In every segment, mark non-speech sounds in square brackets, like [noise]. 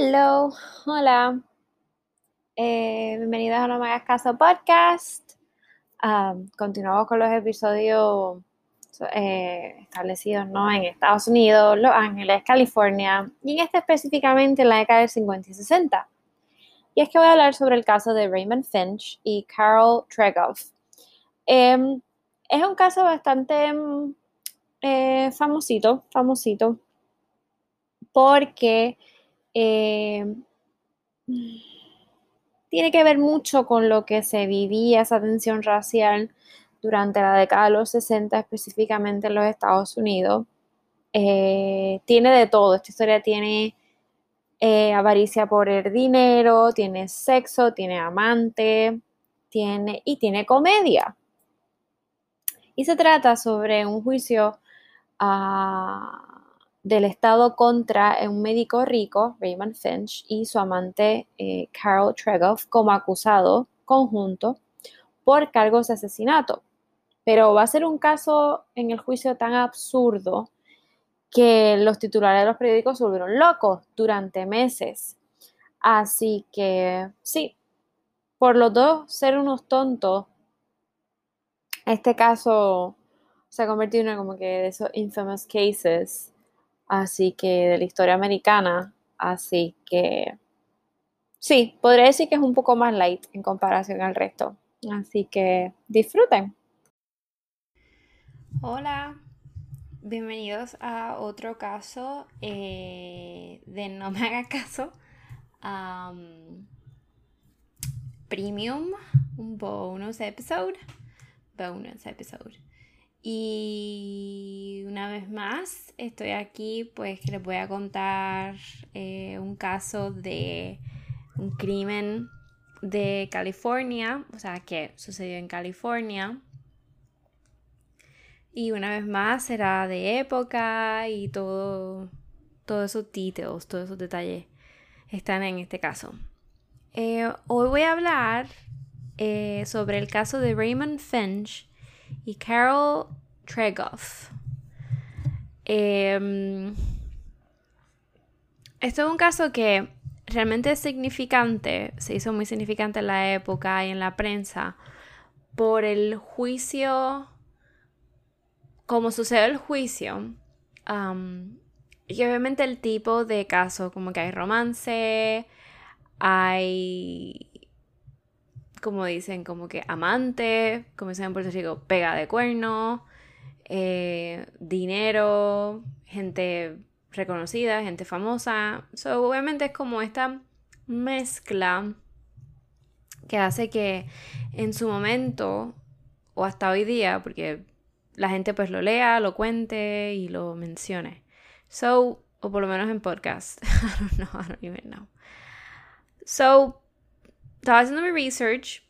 Hello, hola. Eh, bienvenidos a No Me Hagas Caso Podcast. Um, continuamos con los episodios eh, establecidos ¿no? en Estados Unidos, Los Ángeles, California y en este específicamente en la década del 50 y 60. Y es que voy a hablar sobre el caso de Raymond Finch y Carol Tregoff. Em, es un caso bastante eh, famosito, famosito, porque eh, tiene que ver mucho con lo que se vivía esa tensión racial durante la década de los 60, específicamente en los Estados Unidos. Eh, tiene de todo, esta historia tiene eh, avaricia por el dinero, tiene sexo, tiene amante, tiene y tiene comedia. Y se trata sobre un juicio a del Estado contra un médico rico, Raymond Finch, y su amante eh, Carol Tregoff como acusado conjunto por cargos de asesinato. Pero va a ser un caso en el juicio tan absurdo que los titulares de los periódicos se volvieron locos durante meses. Así que sí, por los dos ser unos tontos, este caso se ha convertido en como que de esos infamous cases así que de la historia americana, así que sí, podría decir que es un poco más light en comparación al resto, así que disfruten. Hola, bienvenidos a otro caso eh, de No me haga caso. premium, un bonus episode. Bonus episode. Y una vez más, estoy aquí pues que les voy a contar eh, un caso de un crimen de California, o sea, que sucedió en California. Y una vez más será de época y todo, todos esos títulos, todos esos detalles están en este caso. Eh, hoy voy a hablar eh, sobre el caso de Raymond Finch y Carol Tregoff. Em, esto es un caso que realmente es significante, se hizo muy significante en la época y en la prensa, por el juicio, como sucede el juicio, y obviamente el tipo de caso, como que hay romance, hay como dicen, como que amante, como dicen en Puerto Rico, pega de cuerno, eh, dinero, gente reconocida, gente famosa. So, obviamente es como esta mezcla que hace que en su momento, o hasta hoy día, porque la gente pues lo lea, lo cuente y lo mencione. So, o por lo menos en podcast. [laughs] I don't know, I don't even know. So, estaba haciendo mi research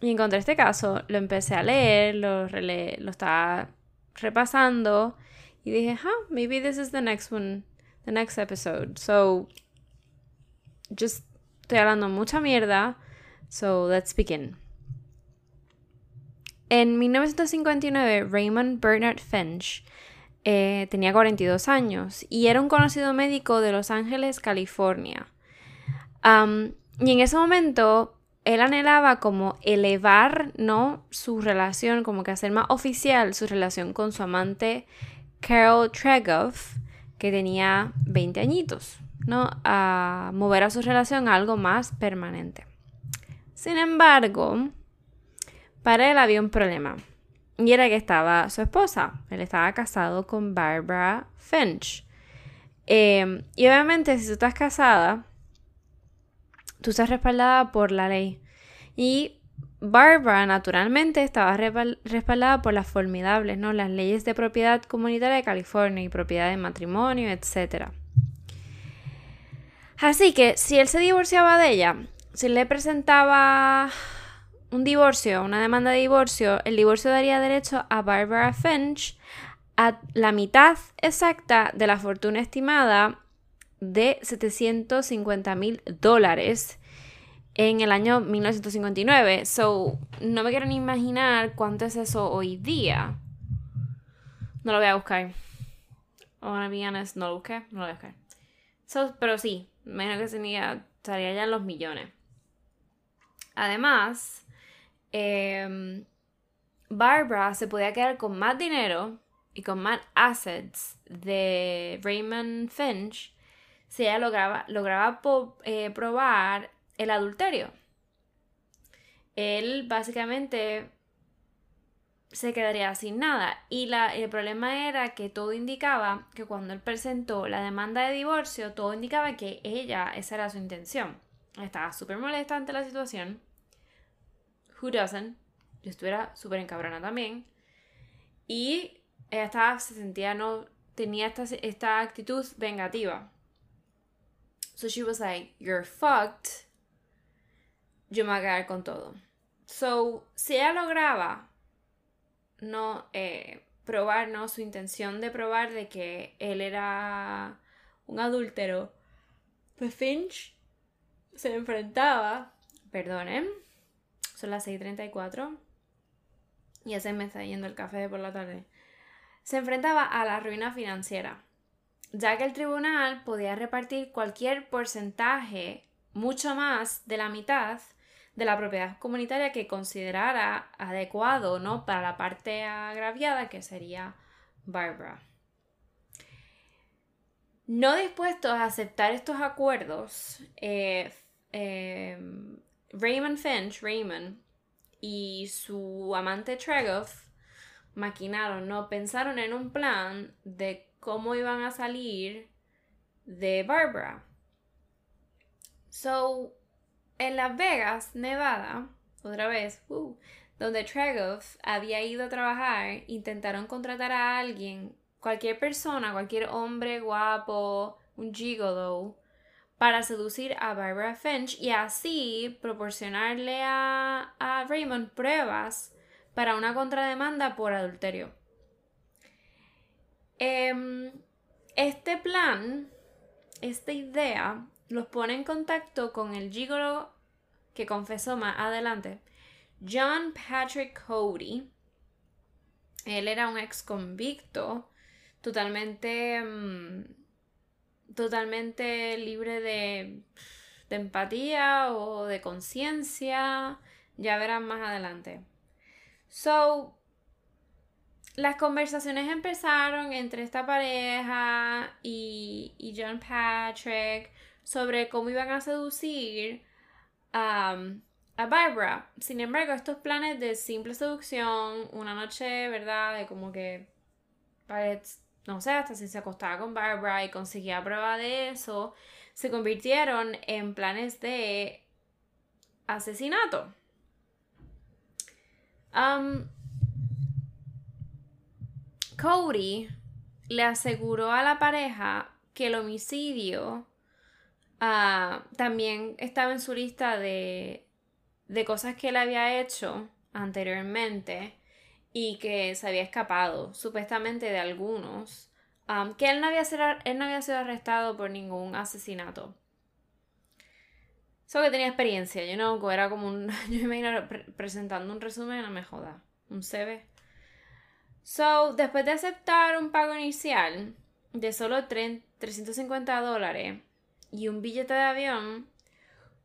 y encontré este caso, lo empecé a leer, lo, estaba repasando y dije, huh, maybe this is the next one, the next episode. So, just estoy hablando mucha mierda, so let's begin. En 1959, Raymond Bernard Finch eh, tenía 42 años y era un conocido médico de Los Ángeles, California. Um, y en ese momento él anhelaba como elevar, ¿no? Su relación, como que hacer más oficial su relación con su amante Carol Tregoff, que tenía 20 añitos, ¿no? A mover a su relación a algo más permanente. Sin embargo, para él había un problema. Y era que estaba su esposa. Él estaba casado con Barbara Finch. Eh, y obviamente, si tú estás casada, tú estás respaldada por la ley. Y Barbara, naturalmente, estaba respaldada por las formidables, ¿no? Las leyes de propiedad comunitaria de California y propiedad de matrimonio, etc. Así que si él se divorciaba de ella, si le presentaba un divorcio, una demanda de divorcio, el divorcio daría derecho a Barbara Finch a la mitad exacta de la fortuna estimada de 750 mil dólares en el año 1959. So, no me quiero ni imaginar cuánto es eso hoy día. No lo voy a buscar. O be honest, no lo busqué, no lo voy a buscar. pero sí, menos que tenía, estaría ya en los millones. Además, em, Barbara se podía quedar con más dinero y con más assets de Raymond Finch si ella lograba, lograba eh, probar el adulterio. Él básicamente se quedaría sin nada. Y la, el problema era que todo indicaba que cuando él presentó la demanda de divorcio, todo indicaba que ella, esa era su intención. Estaba súper molesta ante la situación. Who doesn't? Yo estuviera súper encabrona también. Y ella estaba, se sentía, no, tenía esta, esta actitud vengativa. So she was like, you're fucked. Yo me voy a quedar con todo. So, si ella lograba no eh, probar, ¿no? Su intención de probar de que él era un adúltero, pues Finch se enfrentaba, perdonen, son las 6.34, ya se me está yendo el café de por la tarde, se enfrentaba a la ruina financiera, ya que el tribunal podía repartir cualquier porcentaje, mucho más de la mitad, de la propiedad comunitaria que considerara adecuado ¿no? para la parte agraviada que sería Barbara. No dispuestos a aceptar estos acuerdos, eh, eh, Raymond Finch, Raymond, y su amante Tregoff maquinaron, ¿no? Pensaron en un plan de cómo iban a salir de Barbara. So, en Las Vegas, Nevada, otra vez, uh, donde Tregoff había ido a trabajar, intentaron contratar a alguien, cualquier persona, cualquier hombre guapo, un gigolo, para seducir a Barbara Finch y así proporcionarle a, a Raymond pruebas para una contrademanda por adulterio. Em, este plan, esta idea, los pone en contacto con el gigolo que confesó más adelante, John Patrick Cody. Él era un ex convicto, totalmente, mm, totalmente libre de, de empatía o de conciencia. Ya verán más adelante. So, las conversaciones empezaron entre esta pareja y, y John Patrick sobre cómo iban a seducir a, a Barbara. Sin embargo, estos planes de simple seducción, una noche, ¿verdad? De como que, no sé, hasta si se acostaba con Barbara y conseguía prueba de eso, se convirtieron en planes de asesinato. Cody le aseguró a la pareja que el homicidio Ah, también estaba en su lista de, cosas que él había hecho anteriormente y que se había escapado, supuestamente de algunos, que él no, había sido, arrestado por ningún asesinato. Solo que tenía experiencia, yo no, era como un, [laughs] yo me imagino presentando un resumen, no me joda, un CV. So, después de aceptar un pago inicial de solo 350 dólares, y un billete de avión,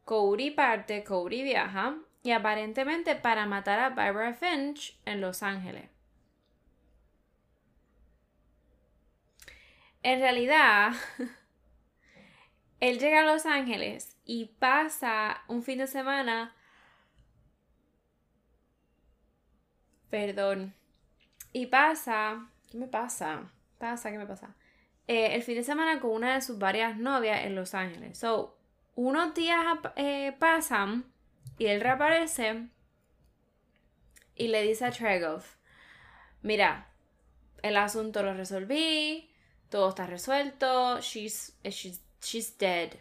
Cody parte, Cody viaja y aparentemente para matar a Barbara Finch en Los Ángeles. En realidad, [laughs] él llega a Los Ángeles y pasa un fin de semana. Perdón. Y pasa. ¿Qué me pasa? Pasa, ¿qué me pasa? Eh, el fin de semana con una de sus varias novias en Los Ángeles. So, unos días eh, pasan y él reaparece y le dice a Tregoff, mira, el asunto lo resolví, todo está resuelto, she's, eh, she's, she's dead.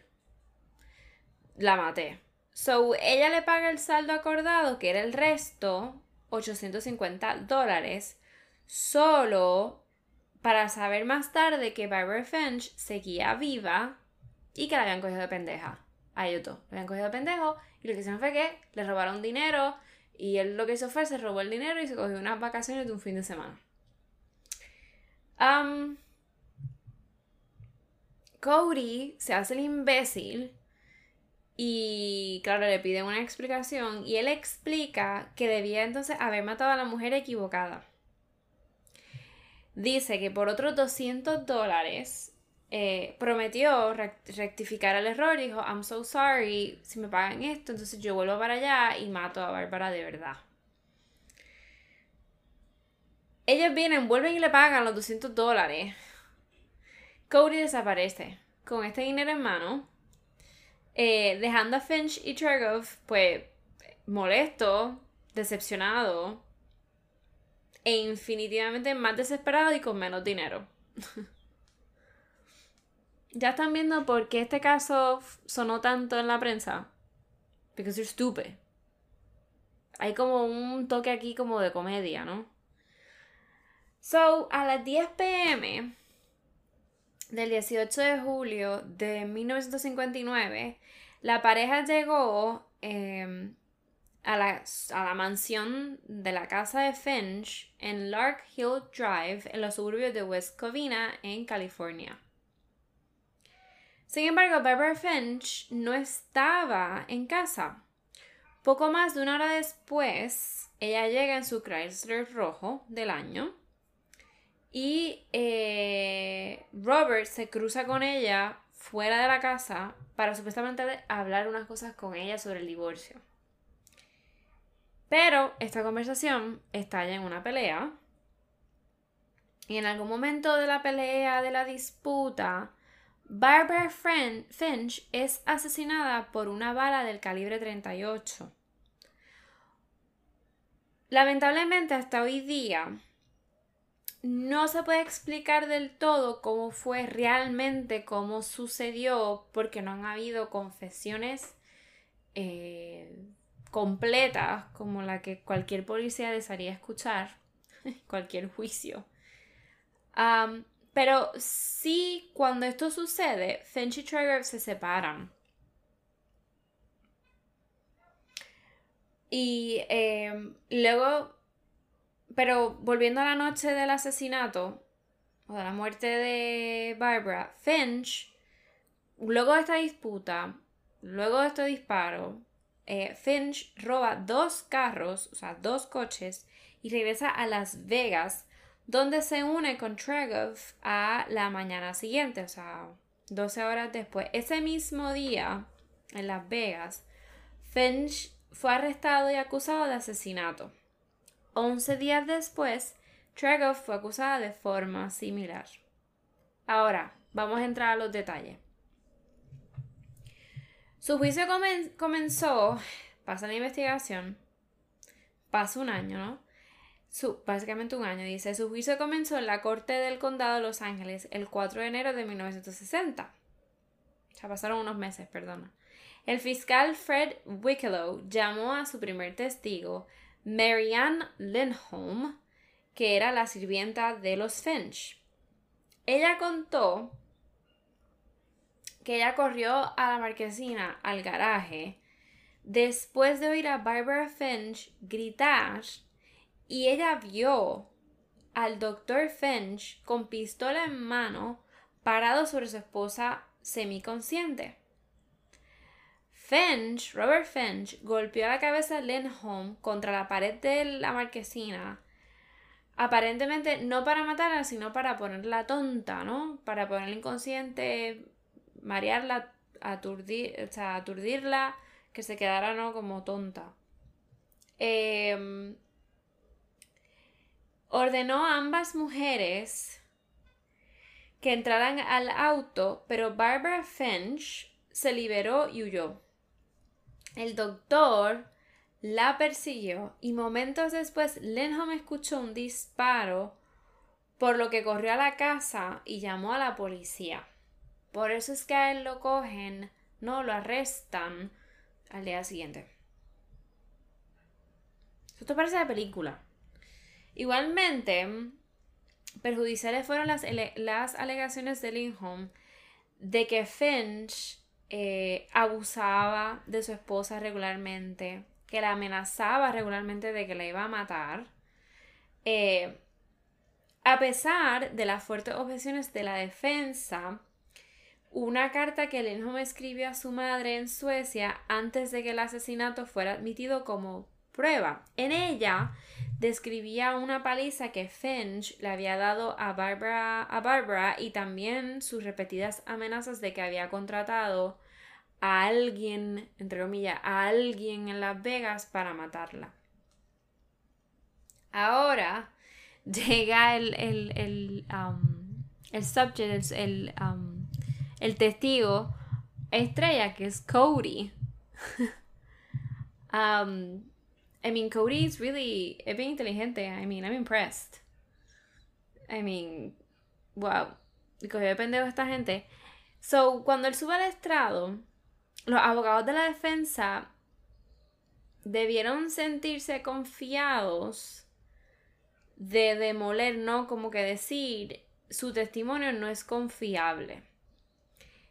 La maté. So, ella le paga el saldo acordado, que era el resto, 850 dólares, solo para saber más tarde que Barbara Finch seguía viva y que la habían cogido de pendeja. A ellos. La habían cogido de pendejo y lo que hicieron fue que le robaron dinero y él lo que hizo fue se robó el dinero y se cogió unas vacaciones de un fin de semana. Cody se hace el imbécil y claro, le pide una explicación y él explica que debía entonces haber matado a la mujer equivocada. Dice que por otros 200 dólares eh, prometió rectificar el error y dijo, I'm so sorry, si me pagan esto, entonces yo vuelvo para allá y mato a Bárbara de verdad. Ellos vienen, vuelven y le pagan los 200 dólares. Cody desaparece con este dinero en mano, eh, dejando a Finch y Chergov, pues, molesto, decepcionado e infinitivamente más desesperado y con menos dinero. [laughs] ya están viendo por qué este caso sonó tanto en la prensa. Because you're stupid. Hay como un toque aquí como de comedia, ¿no? So, a las 10 pm del 18 de julio de 1959, la pareja llegó em, a, la, a, la, mansión de la casa de Finch en Lark Hill Drive, en los suburbios de West Covina, en California. Sin embargo, Barbara Finch no estaba en casa. Poco más de una hora después, ella llega en su Chrysler rojo del año y eh, Robert se cruza con ella fuera de la casa para supuestamente hablar unas cosas con ella sobre el divorcio. Pero esta conversación estalla en una pelea. Y en algún momento de la pelea, de la disputa, Barbara Finch es asesinada por una bala del calibre 38. Lamentablemente hasta hoy día no se puede explicar del todo cómo fue realmente, cómo sucedió, porque no han habido confesiones eh, completas como la que cualquier policía desearía escuchar, [laughs] cualquier juicio. pero sí, cuando esto sucede, Finch y Trigger se separan. Y eh, luego pero volviendo a la noche del asesinato o de la muerte de Barbara, Finch, luego de esta disputa, luego de este disparo, eh, Finch roba dos carros, o sea, dos coches, y regresa a Las Vegas, donde se une con Tregov a la mañana siguiente, o sea, 12 horas después. Ese mismo día, en Las Vegas, Finch fue arrestado y acusado de asesinato. 11 días después, Tregov fue acusada de forma similar. Ahora, vamos a entrar a los detalles. Su juicio comenzó, pasa la investigación, pasa un año, ¿no? Su, básicamente un año, dice, su juicio comenzó en la Corte del Condado de Los Ángeles el 4 de enero de 1960. Ya pasaron unos meses, perdona. El fiscal Fred Wicklow llamó a su primer testigo, Marianne Lindholm, que era la sirvienta de los Finch. Ella contó que ella corrió a la marquesina, al garaje, después de oír a Barbara Finch gritar y ella vio al doctor Finch con pistola en mano parado sobre su esposa semiconsciente. Finch, Robert Finch, golpeó la cabeza de Lindholm contra la pared de la marquesina. Aparentemente no para matarla, sino para ponerla tonta, ¿no? Para ponerla inconsciente, marearla, aturdir, o sea, aturdirla, que se quedara, ¿no? Como tonta. Em, ordenó a ambas mujeres que entraran al auto, pero Barbara Finch se liberó y huyó. El doctor la persiguió y momentos después Lenham escuchó un disparo, por lo que corrió a la casa y llamó a la policía. Por eso es que a él lo cogen, no lo arrestan al día siguiente. Esto parece de película. Igualmente, perjudiciales fueron las, las alegaciones de Lindholm de que Finch eh, abusaba de su esposa regularmente, que la amenazaba regularmente de que la iba a matar. Eh, a pesar de las fuertes objeciones de la defensa, una carta que Lindholm escribió a su madre en Suecia antes de que el asesinato fuera admitido como prueba. En ella describía una paliza que Finch le había dado a Barbara, a Barbara y también sus repetidas amenazas de que había contratado a alguien, entre comillas, a alguien en Las Vegas para matarla. Ahora llega el, el, el, um, el subject, el, um, el testigo estrella que es Cody. [laughs] um, I mean, Cody is really, es bien inteligente. I mean, I'm impressed. I mean, wow. Depende de esta gente. So, cuando él sube al estrado, los abogados de la defensa debieron sentirse confiados de demoler, ¿no? Como que decir, su testimonio no es confiable.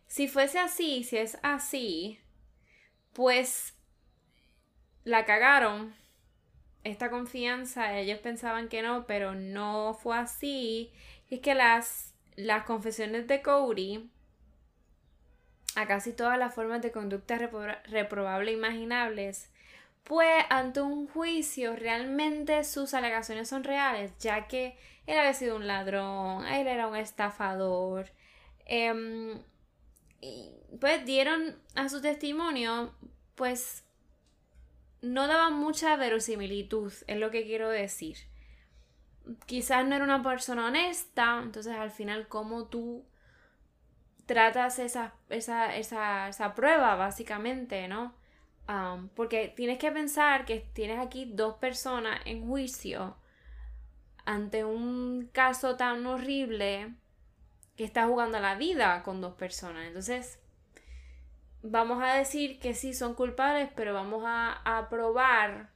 Si fuese así, si es así, pues la cagaron. Esta confianza, ellos pensaban que no, pero no fue así. Y es que las, las confesiones de Cody a casi todas las formas de conducta reprobable imaginables, pues ante un juicio realmente sus alegaciones son reales, ya que él había sido un ladrón, él era un estafador, em, pues dieron a su testimonio, pues no daban mucha verosimilitud, es lo que quiero decir. Quizás no era una persona honesta, entonces al final, ¿cómo tú tratas esa, esa, esa, esa prueba, básicamente, ¿no? porque tienes que pensar que tienes aquí dos personas en juicio ante un caso tan horrible que está jugando la vida con dos personas. Entonces, vamos a decir que sí son culpables, pero vamos a, a probar,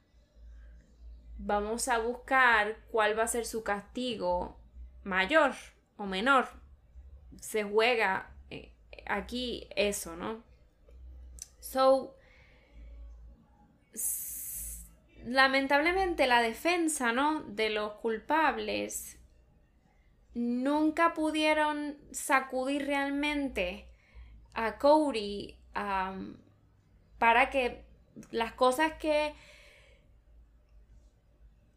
vamos a buscar cuál va a ser su castigo mayor o menor. Se juega eh, aquí eso, ¿no? So, lamentablemente la defensa, ¿no? De los culpables nunca pudieron sacudir realmente a Cody para que las cosas que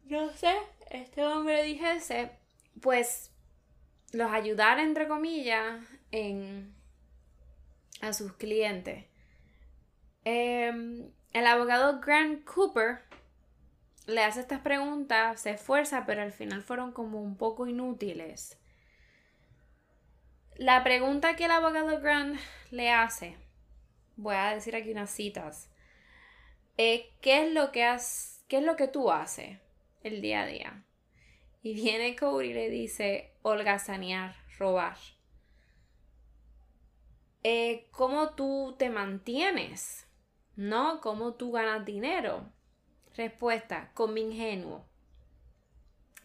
no sé, este hombre dijese, pues los ayudara entre comillas en a sus clientes. Em, el abogado Grant Cooper le hace estas preguntas, se esfuerza, pero al final fueron como un poco inútiles. La pregunta que el abogado Grant le hace, voy a decir aquí unas citas, ¿qué es lo que has, qué es lo que tú haces el día a día? Y viene Cody y le dice, holgazanear, robar. Eh, ¿Cómo tú te mantienes? ¿No? ¿Cómo tú ganas dinero? Respuesta, con mi ingenuo.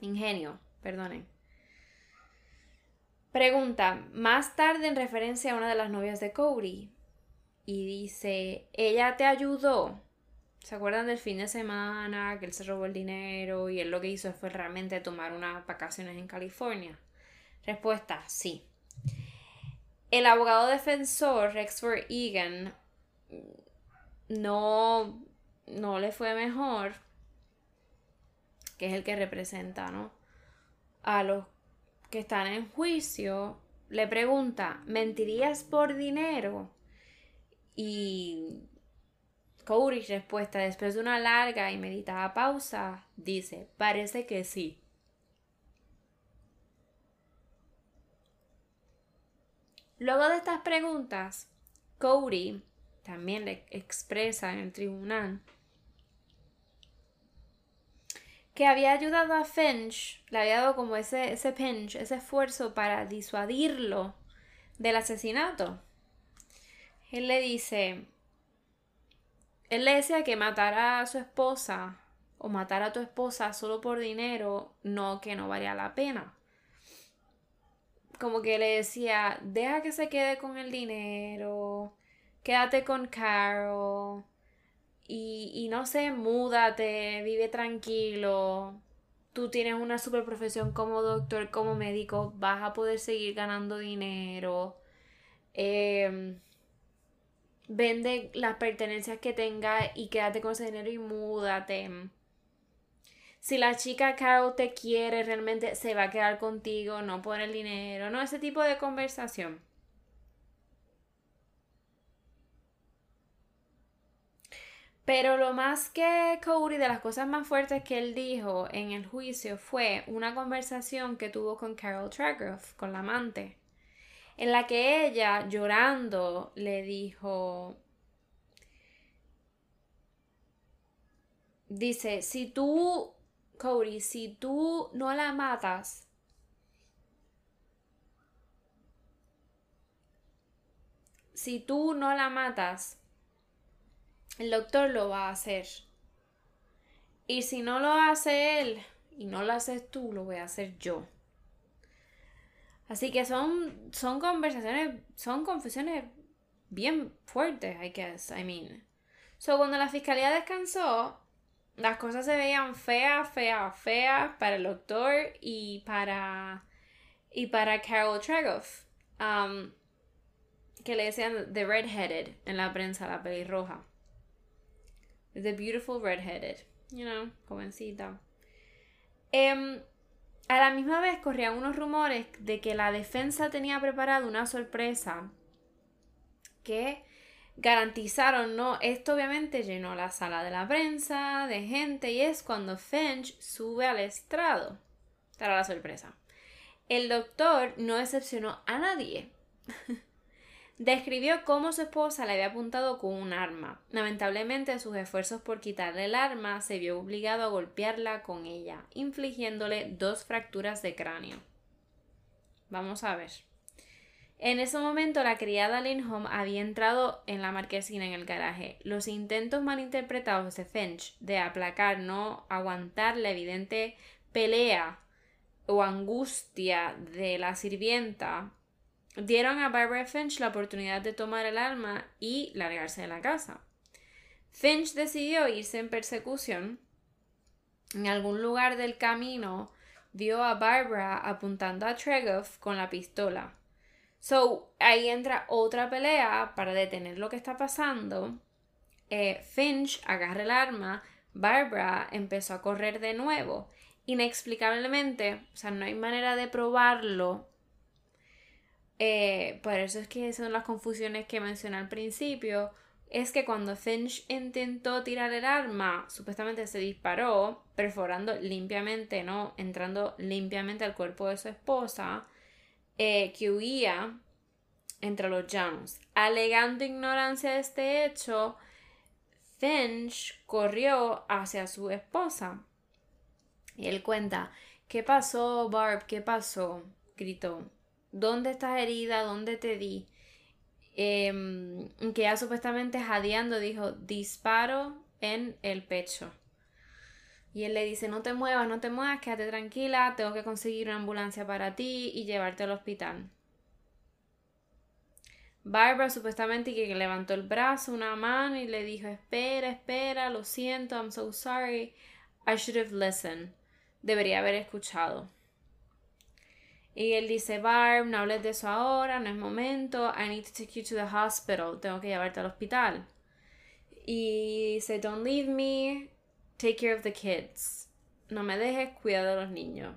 Ingenio, perdonen. Pregunta, más tarde en referencia a una de las novias de Cody. Y dice, ella te ayudó. ¿Se acuerdan del fin de semana que él se robó el dinero y él lo que hizo fue realmente tomar unas vacaciones en California? Respuesta, sí. El abogado defensor Rexford Egan no no le fue mejor, que es el que representa, ¿no? A los que están en juicio, le pregunta, ¿mentirías por dinero? Y Cody respuesta, después de una larga y meditada pausa, dice, parece que sí. Luego de estas preguntas, Cody también le expresa en el tribunal que había ayudado a Finch, le había dado como ese, ese pinch, ese esfuerzo para disuadirlo del asesinato. Él le dice, él le decía que matar a su esposa o matar a tu esposa solo por dinero, no, que no valía la pena. Como que le decía, deja que se quede con el dinero, quédate con Carol, y, no sé, múdate, vive tranquilo. Tú tienes una super profesión como doctor, como médico, vas a poder seguir ganando dinero. Em, vende las pertenencias que tenga y quédate con ese dinero y múdate. Si la chica Carol te quiere, realmente se va a quedar contigo, no por el dinero, no, ese tipo de conversación. Pero lo más que Cody, de las cosas más fuertes que él dijo en el juicio fue una conversación que tuvo con Carol Tragroff, con la amante, en la que ella, llorando, le dijo, dice, si tú, Cody, si tú no la matas, si tú no la matas, el doctor lo va a hacer. Y si no lo hace él y no lo haces tú, lo voy a hacer yo. Así que son, son conversaciones, son confesiones bien fuertes, I guess, I mean. So, cuando la fiscalía descansó, las cosas se veían feas, feas, feas para el doctor y para, y para Carol Tregoff. Um, que le decían The Redheaded en la prensa, la pelirroja. The Beautiful Redheaded. You know, jovencita. Em, a la misma vez corrían unos rumores de que la defensa tenía preparado una sorpresa que garantizaron, ¿no? Esto obviamente llenó la sala de la prensa, de gente, y es cuando Finch sube al estrado. Para la sorpresa. El doctor no decepcionó a nadie. [laughs] Describió cómo su esposa le había apuntado con un arma. Lamentablemente, sus esfuerzos por quitarle el arma se vio obligado a golpearla con ella, infligiéndole dos fracturas de cráneo. Vamos a ver. En ese momento, la criada Lindholm había entrado en la marquesina en el garaje. Los intentos malinterpretados de Finch de aplacar, no aguantar la evidente pelea o angustia de la sirvienta dieron a Barbara Finch la oportunidad de tomar el arma y largarse de la casa. Finch decidió irse en persecución. En algún lugar del camino vio a Barbara apuntando a Tregoff con la pistola. So, ahí entra otra pelea para detener lo que está pasando. Eh, Finch agarra el arma, Barbara empezó a correr de nuevo. Inexplicablemente, o sea, no hay manera de probarlo eh, por eso es que son las confusiones que mencioné al principio, es que cuando Finch intentó tirar el arma, supuestamente se disparó, perforando limpiamente, ¿no? Entrando limpiamente al cuerpo de su esposa, eh, que huía entre los llanos. Alegando ignorancia de este hecho, Finch corrió hacia su esposa. Y él cuenta, ¿qué pasó, Barb? ¿Qué pasó? gritó. ¿Dónde estás herida? ¿Dónde te di? Em, que ya supuestamente jadeando dijo, disparo en el pecho. Y él le dice, no te muevas, no te muevas, quédate tranquila, tengo que conseguir una ambulancia para ti y llevarte al hospital. Barbara supuestamente que levantó el brazo, una mano y le dijo, espera, espera, lo siento, I'm so sorry, I should have listened. Debería haber escuchado. Y él dice, Barb, no hables de eso ahora, no es momento. I need to take you to the hospital. Tengo que llevarte al hospital. Y dice, don't leave me. Take care of the kids. No me dejes, cuida de los niños.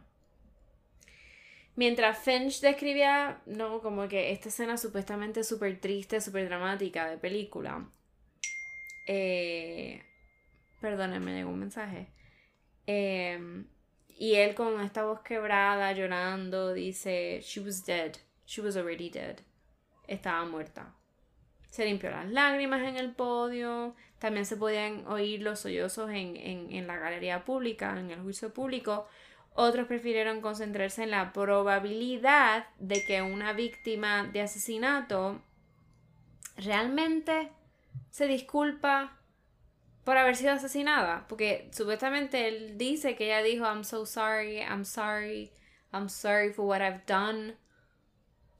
Mientras Finch describía, no, como que esta escena supuestamente súper triste, súper dramática de película. Eh, perdónenme, llegó un mensaje. Eh, y él con esta voz quebrada, llorando, dice, She was dead. She was already dead. Estaba muerta. Se limpió las lágrimas en el podio. También se podían oír los sollozos en, en la galería pública, en el juicio público. Otros prefirieron concentrarse en la probabilidad de que una víctima de asesinato realmente se disculpa por haber sido asesinada, porque supuestamente él dice que ella dijo I'm so sorry, I'm sorry, I'm sorry for what I've done.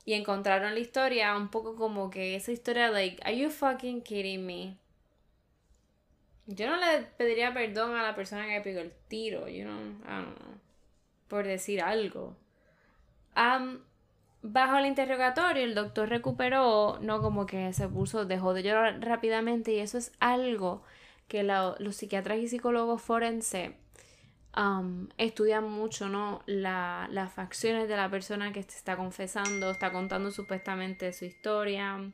Y encontraron la historia un poco como que esa historia like, are you fucking kidding me? Yo no le pediría perdón a la persona que pegó el tiro, you know, I don't know, por decir algo. Um, bajo el interrogatorio el doctor recuperó, no como que se puso, dejó de llorar rápidamente y eso es algo que los psiquiatras y psicólogos forense um, estudian mucho, ¿no? las facciones de la persona que está confesando, está contando supuestamente su historia.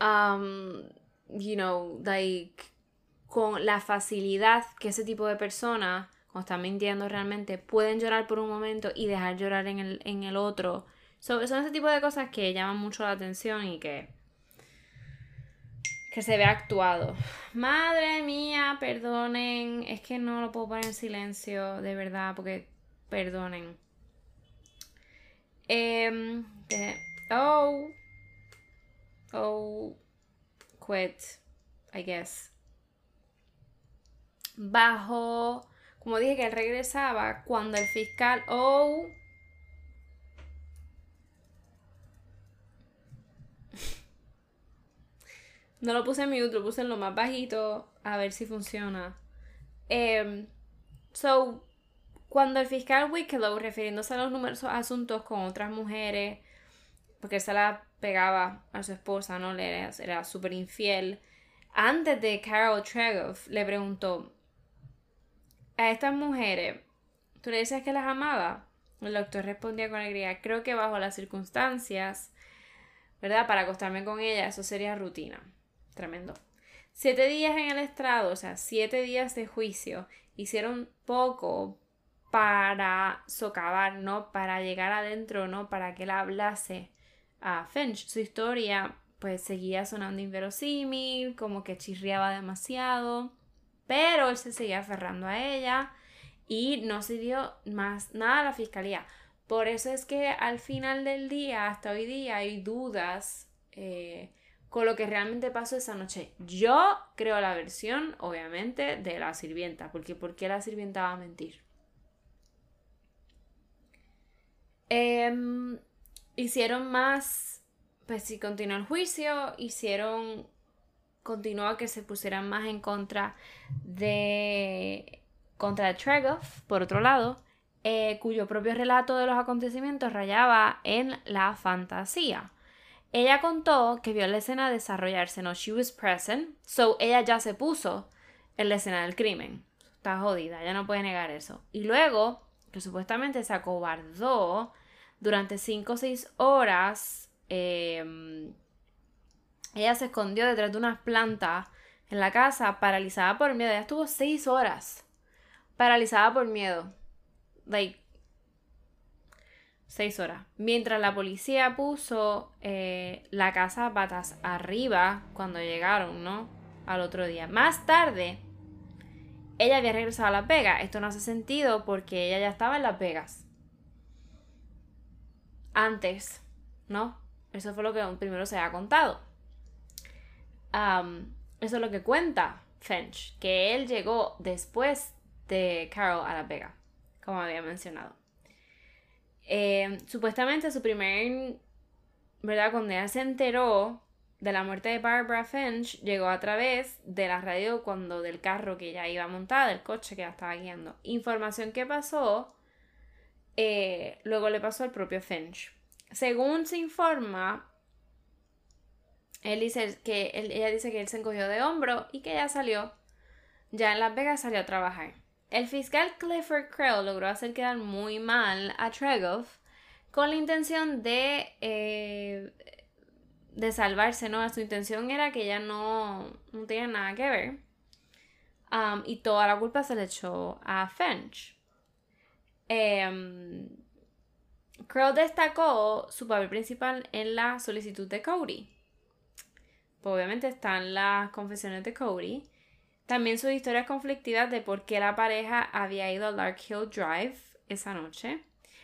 Um, you know, like, con la facilidad que ese tipo de personas, cuando están mintiendo realmente, pueden llorar por un momento y dejar llorar en el, en el otro. son ese tipo de cosas que llaman mucho la atención y que que se ve actuado. Madre mía, perdonen. Es que no lo puedo poner en silencio, de verdad, porque perdonen. Eh, oh. Oh. Quit. I guess. Bajo. Como dije que él regresaba cuando el fiscal. Oh. No lo puse en mute, lo puse en lo más bajito a ver si funciona. Em, so, cuando el fiscal Wicklow, refiriéndose a los numerosos asuntos con otras mujeres, porque él se la pegaba a su esposa, ¿no? Le era, era súper infiel. Antes de Carol Tregoff, le preguntó a estas mujeres, ¿tú le dices que las amaba? El doctor respondía con alegría, creo que bajo las circunstancias, ¿verdad? Para acostarme con ella, eso sería rutina. Tremendo. Siete días en el estrado, o sea, siete días de juicio, hicieron poco para socavar, ¿no? Para llegar adentro, ¿no? Para que él hablase a Finch. Su historia, pues, seguía sonando inverosímil, como que chirriaba demasiado, pero él se seguía aferrando a ella y no se dio más nada a la fiscalía. Por eso es que al final del día, hasta hoy día, hay dudas eh, con lo que realmente pasó esa noche. Yo creo la versión, obviamente, de la sirvienta, porque ¿por qué la sirvienta va a mentir? Em, hicieron más, pues si continuó el juicio, hicieron, continuó que se pusieran más en contra de, contra de Tregoff, por otro lado, eh, cuyo propio relato de los acontecimientos rayaba en la fantasía. Ella contó que vio la escena desarrollarse, no, she was present, so ella ya se puso en la escena del crimen. Está jodida, ella no puede negar eso. Y luego, que supuestamente se acobardó durante 5 o 6 horas, em, ella se escondió detrás de unas plantas en la casa, paralizada por miedo. Ella estuvo 6 horas paralizada por miedo. Like, seis horas. Mientras la policía puso eh, la casa patas arriba cuando llegaron, ¿no? Al otro día. Más tarde, ella había regresado a Las Vegas. Esto no hace sentido porque ella ya estaba en Las Vegas. Antes, ¿no? Eso fue lo que primero se ha contado. eso es lo que cuenta Finch, que él llegó después de Carol a Las Vegas, como había mencionado. Eh, supuestamente su primer, ¿verdad? Cuando ella se enteró de la muerte de Barbara Finch, llegó a través de la radio cuando del carro que ella iba montada, del coche que ella estaba guiando. Información que pasó, eh, luego le pasó al propio Finch. Según se informa, él dice que ella dice que él se encogió de hombro y que ella salió, ya en Las Vegas salió a trabajar. El fiscal Clifford Krell logró hacer quedar muy mal a Tregoff con la intención de, eh, de salvarse, ¿no? Su intención era que ella no, no tenía nada que ver. Um, y toda la culpa se le echó a Finch. Eh, destacó su papel principal en la solicitud de Cody. Pues obviamente están las confesiones de Cody. También sus historias conflictivas de por qué la pareja había ido a Lark Hill Drive esa noche.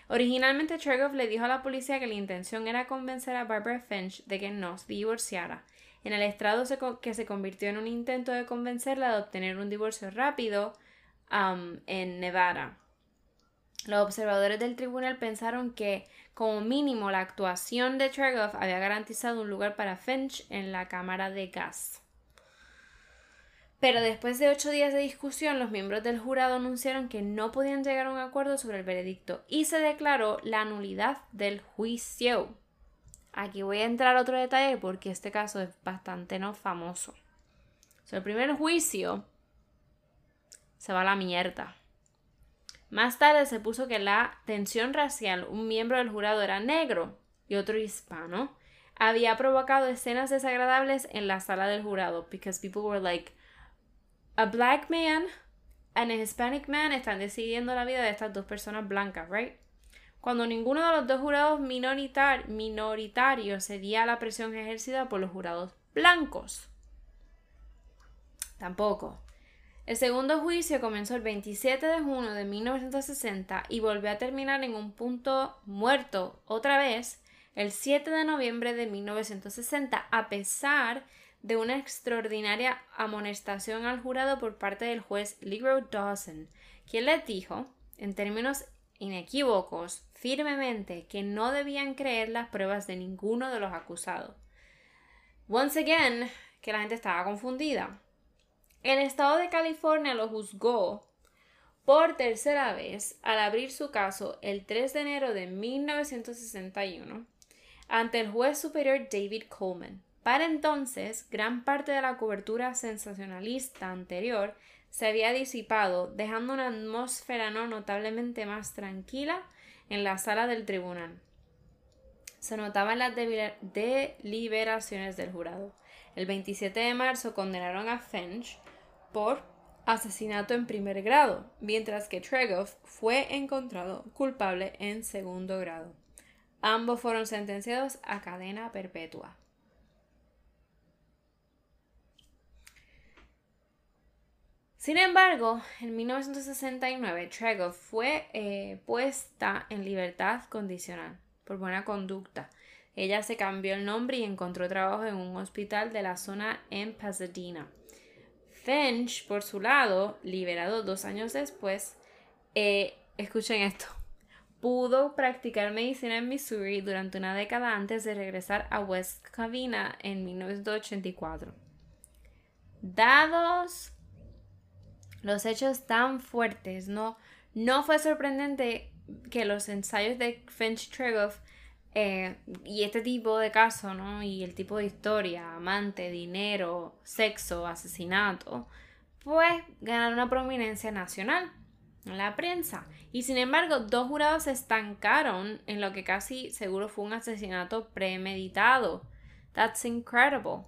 Originalmente Tregoff le dijo a la policía que la intención era convencer a Barbara Finch de que no se divorciara. En el estrado que se convirtió en un intento de convencerla de obtener un divorcio rápido um, en Nevada. Los observadores del tribunal pensaron que, como mínimo, la actuación de Tregoff había garantizado un lugar para Finch en la cámara de gas. Pero después de ocho días de discusión, los miembros del jurado anunciaron que no podían llegar a un acuerdo sobre el veredicto y se declaró la nulidad del juicio. Aquí voy a entrar otro detalle porque este caso es bastante no famoso. el primer juicio se va a la mierda. Más tarde se puso que la tensión racial, un miembro del jurado era negro y otro hispano, había provocado escenas desagradables en la sala del jurado because people were like a black man and a Hispanic man están decidiendo la vida de estas dos personas blancas, right? Cuando ninguno de los dos jurados minoritarios cedía la presión ejercida por los jurados blancos. Tampoco. El segundo juicio comenzó el 27 de junio de 1960 y volvió a terminar en un punto muerto otra vez el 7 de noviembre de 1960, a pesar de una extraordinaria amonestación al jurado por parte del juez Leroy Dawson, quien les dijo, en términos inequívocos, firmemente, que no debían creer las pruebas de ninguno de los acusados. Once again, que la gente estaba confundida. El estado de California lo juzgó por tercera vez al abrir su caso el 3 de enero de 1961 ante el juez superior David Coleman. Para entonces, gran parte de la cobertura sensacionalista anterior se había disipado, dejando una atmósfera no notablemente más tranquila en la sala del tribunal. Se notaban las deliberaciones del jurado. El 27 de marzo condenaron a Finch por asesinato en primer grado, mientras que Tregoff fue encontrado culpable en segundo grado. Ambos fueron sentenciados a cadena perpetua. Sin embargo, en 1969 Tregoff fue eh, puesta en libertad condicional por buena conducta. Ella se cambió el nombre y encontró trabajo en un hospital de la zona en Pasadena. Finch, por su lado, liberado dos años después, eh, escuchen esto, pudo practicar medicina en Missouri durante una década antes de regresar a West Covina en 1984. Dados los hechos tan fuertes, no, no fue sorprendente que los ensayos de Finch Tregoff eh, y este tipo de caso, ¿no? Y el tipo de historia, amante, dinero, sexo, asesinato, pues ganaron una prominencia nacional en la prensa. Y sin embargo, dos jurados se estancaron en lo que casi seguro fue un asesinato premeditado. That's incredible.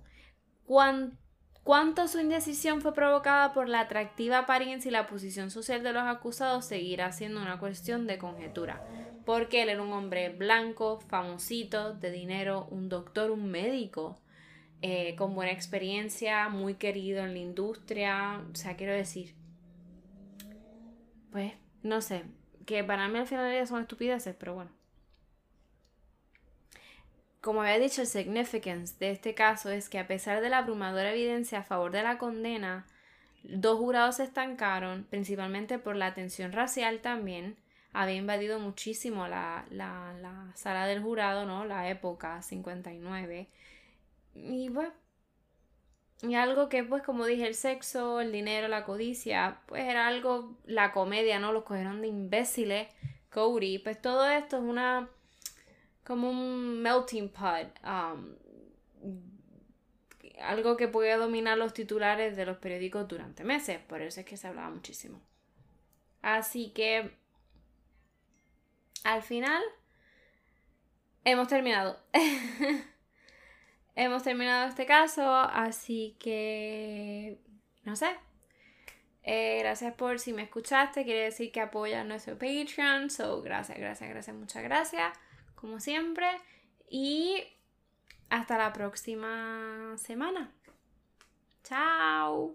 ¿Cuánto su indecisión fue provocada por la atractiva apariencia y la posición social de los acusados seguirá siendo una cuestión de conjetura. Porque él era un hombre blanco, famosito, de dinero, un doctor, un médico, eh, con buena experiencia, muy querido en la industria. O sea, quiero decir, pues, no sé, que para mí al final de son estupideces, pero bueno. Como había dicho, el significance de este caso es que a pesar de la abrumadora evidencia a favor de la condena, dos jurados se estancaron, principalmente por la tensión racial también. Había invadido muchísimo la, la, la sala del jurado, ¿no? La época 59. Y bueno, y algo que, pues, como dije, el sexo, el dinero, la codicia, pues era algo, la comedia, ¿no? Los cogieron de imbéciles, Cody, pues todo esto es una, como un melting pot, um, algo que puede dominar los titulares de los periódicos durante meses, por eso es que se hablaba muchísimo. Así que, al final, hemos terminado. [laughs] hemos terminado este caso, así que no sé. Eh, gracias por si me escuchaste, quiere decir que apoyas nuestro Patreon. So, gracias, gracias, gracias, muchas gracias, como siempre. Y hasta la próxima semana. Chao.